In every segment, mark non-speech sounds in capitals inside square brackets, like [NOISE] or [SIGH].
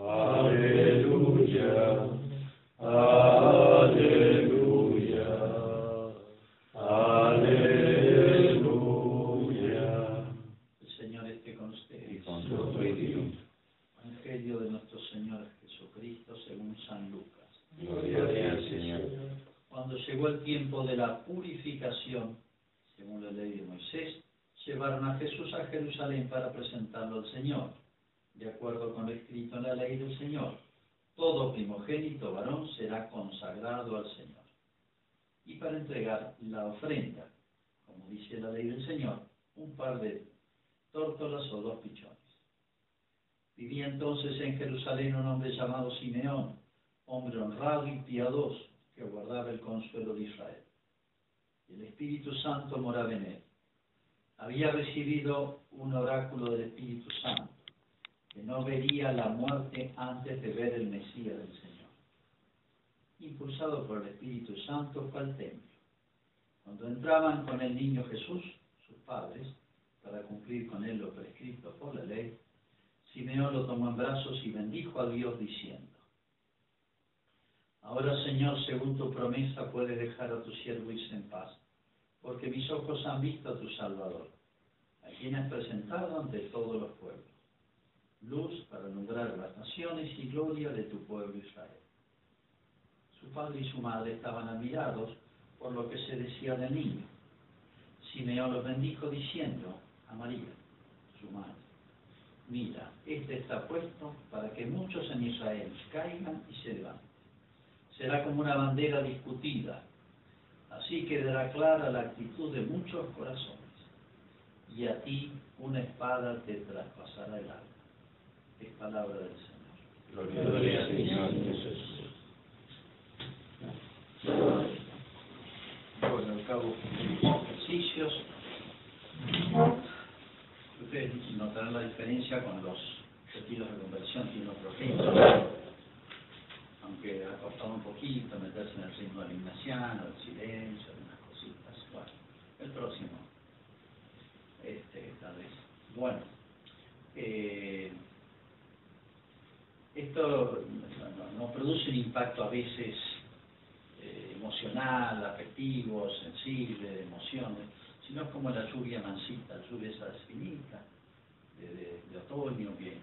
Aleluya, aleluya, aleluya. El Señor esté con ustedes. Y con tu. Evangelio de nuestro Señor Jesucristo según San Lucas. Gloria a ti, Señor. Cuando llegó el tiempo de la purificación, según la ley de Moisés, llevaron a Jesús a Jerusalén para presentarlo al Señor, de acuerdo con lo escrito en la ley del Señor. Todo primogénito varón será consagrado al Señor. Y para entregar la ofrenda, como dice la ley del Señor, un par de tórtolas o dos pichones. Vivía entonces en Jerusalén un hombre llamado Simeón, hombre honrado y piadoso, que guardaba el consuelo de Israel. El Espíritu Santo moraba en él. Había recibido un oráculo del Espíritu Santo, que no vería la muerte antes de ver el Mesías del Señor. Impulsado por el Espíritu Santo fue al templo. Cuando entraban con el niño Jesús, sus padres, para cumplir con él lo prescrito por la ley, Simeón lo tomó en brazos y bendijo a Dios diciendo, Ahora, Señor, según tu promesa, puedes dejar a tu siervo irse en paz, porque mis ojos han visto a tu Salvador, a quien has presentado ante todos los pueblos, luz para alumbrar las naciones y gloria de tu pueblo Israel. Su padre y su madre estaban admirados por lo que se decía del niño. Simeón los bendijo diciendo a María, su madre, mira, este está puesto para que muchos en Israel caigan y se levanten será como una bandera discutida. Así quedará clara la actitud de muchos corazones. Y a ti una espada te traspasará el alma. Es palabra del Señor. Gloria al Señor Jesús. Bueno, al cabo ejercicios, ustedes notarán la diferencia con los retiros de conversión, tiene otro ritmo aunque ha costado un poquito meterse en el ritmo del ignaciano, el silencio, algunas cositas. Bueno, el próximo. Este, tal vez. Bueno, eh, esto no, produce un impacto a veces eh, emocional, afectivo, sensible, de emociones, sino es como la lluvia mansita, la lluvia esa finita, de, de, de otoño, que,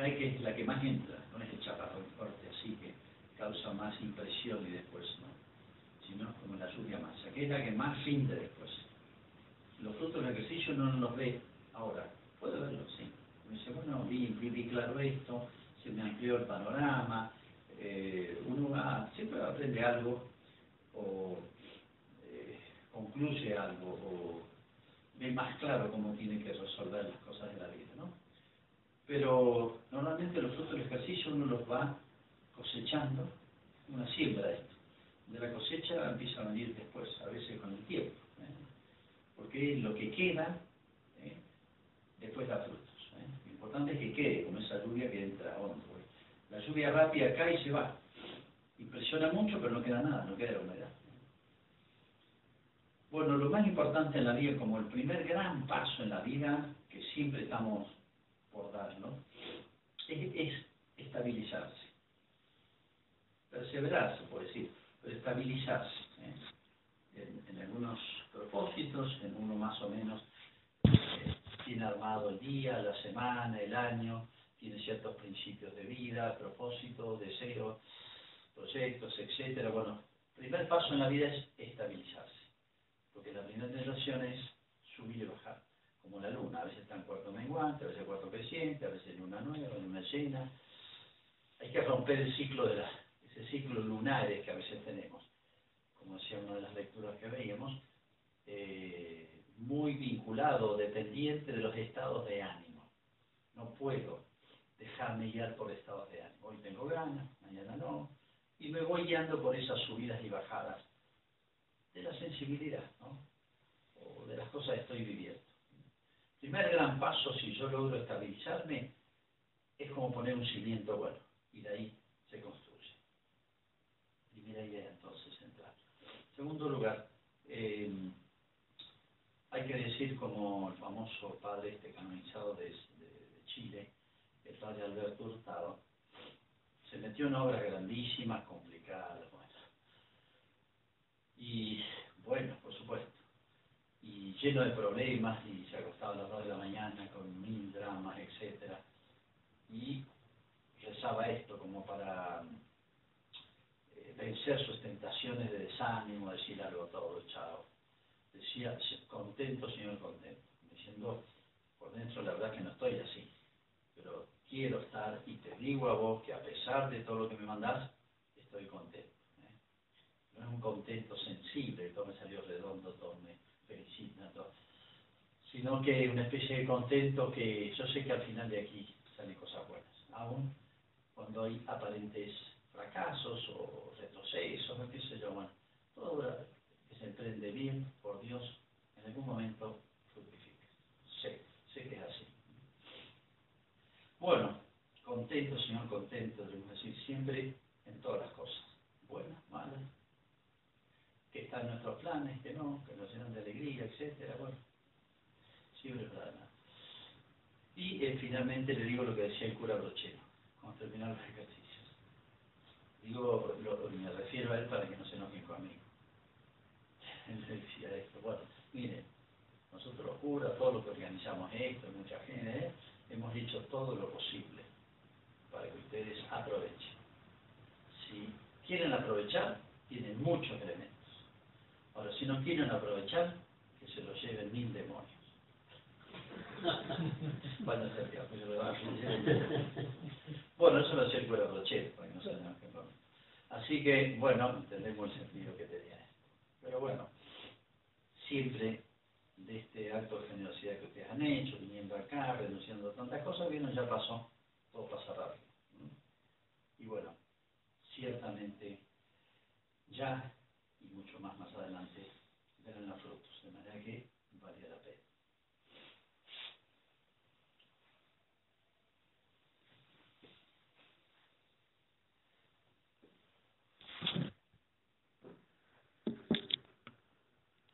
hay que es la que más entra, no es el chaparrón fuerte así que causa más impresión y después no, sino como la lluvia mansa, que es la que más rinde después. Los frutos del ejercicio no los ve ahora, puede verlo, sí. Me dice, bueno, vi, vi, vi claro esto, se me amplió el panorama, eh, uno siempre aprende algo o eh, concluye algo o ve más claro cómo tiene que resolver las cosas de la vida, ¿no? Pero normalmente los frutos del ejercicio uno los va cosechando, una siembra esto. De la cosecha empieza a venir después, a veces con el tiempo, ¿eh? porque lo que queda después da frutos. Importante es que quede, como esa lluvia que entra hondo. La lluvia rápida cae y se va. Impresiona mucho, pero no queda nada, no queda humedad. Bueno, lo más importante en la vida, como el primer gran paso en la vida, que siempre estamos por darlo, es, es estabilizarse perseverar, se puede decir, pero estabilizarse ¿eh? en, algunos propósitos, en uno más o menos armado el día, la semana, el año, tiene ciertos principios de vida, propósitos, deseos, proyectos, etcétera. Bueno, primer paso en la vida es estabilizarse, porque la primera tentación es subir y bajar, como la luna, a veces está en cuarto menguante, a veces cuarto creciente, a veces luna nueva, luna llena. Hay que romper el ciclo de la ese ciclo lunares que a veces tenemos, como decía una de las lecturas que veíamos, muy vinculado, dependiente de los estados de ánimo. No puedo dejarme guiar por estados de ánimo. Hoy tengo ganas, mañana no, y me voy guiando por esas subidas y bajadas de la sensibilidad, ¿no? O de las cosas que estoy viviendo. Primer gran paso, si yo logro estabilizarme, es como poner un cimiento bueno, y de ahí se construye primera idea entonces central. Segundo lugar, eh, hay que decir como el famoso padre este canonizado de, Chile, el padre Alberto Hurtado, se metió en obras grandísimas, complicadas, bueno. Y bueno, por supuesto, y lleno de problemas, y se acostaba a las dos de la mañana con mil dramas, etcétera Y rezaba esto como para eh, vencer sus tentaciones de desánimo, decir algo todo, chao. Decía, contento, Señor, contento. Diciendo, por dentro la verdad que no estoy así, pero quiero estar y te digo a vos que a pesar de todo lo que me mandás, estoy contento. ¿eh? No es un contento sensible, todo me salió redondo, todo me felicita, todo. sino que una especie de contento que yo sé que al final de aquí salen cosas buenas, aún cuando hay aparentes fracasos o retrocesos, o qué sé yo, bueno, todo se emprende bien por Dios, en algún momento fructifica. Sé, sé que es así. Bueno, contento, Señor, contento, debemos decir siempre en todas las cosas, buenas, malas, que están nuestros planes, que no, que nos llenan de alegría, etcétera, bueno, siempre para nada. Y eh, finalmente le digo lo que decía el cura Brochero, cuando terminaron los ejercicios. Digo, me refiero a él para que no se enojen conmigo. Él decía esto, bueno, miren, nosotros los curas, todos los que organizamos esto, mucha gente, ¿eh? hemos hecho todo lo posible para que ustedes aprovechen. Si quieren aprovechar, tienen muchos elementos. Ahora, si no quieren aprovechar, que se los lleven mil demonios. [LAUGHS] Bueno, bueno, eso lo hacía el cura Rochero, para que no se Así que, bueno, entendemos el sentido que tenía esto. Pero bueno, siempre de este acto de generosidad que ustedes han hecho, viniendo acá, renunciando a tantas cosas, bueno, ya pasó, todo pasa rápido. Y bueno, ciertamente ya y mucho más más adelante verán los frutos, de manera que valía la pena.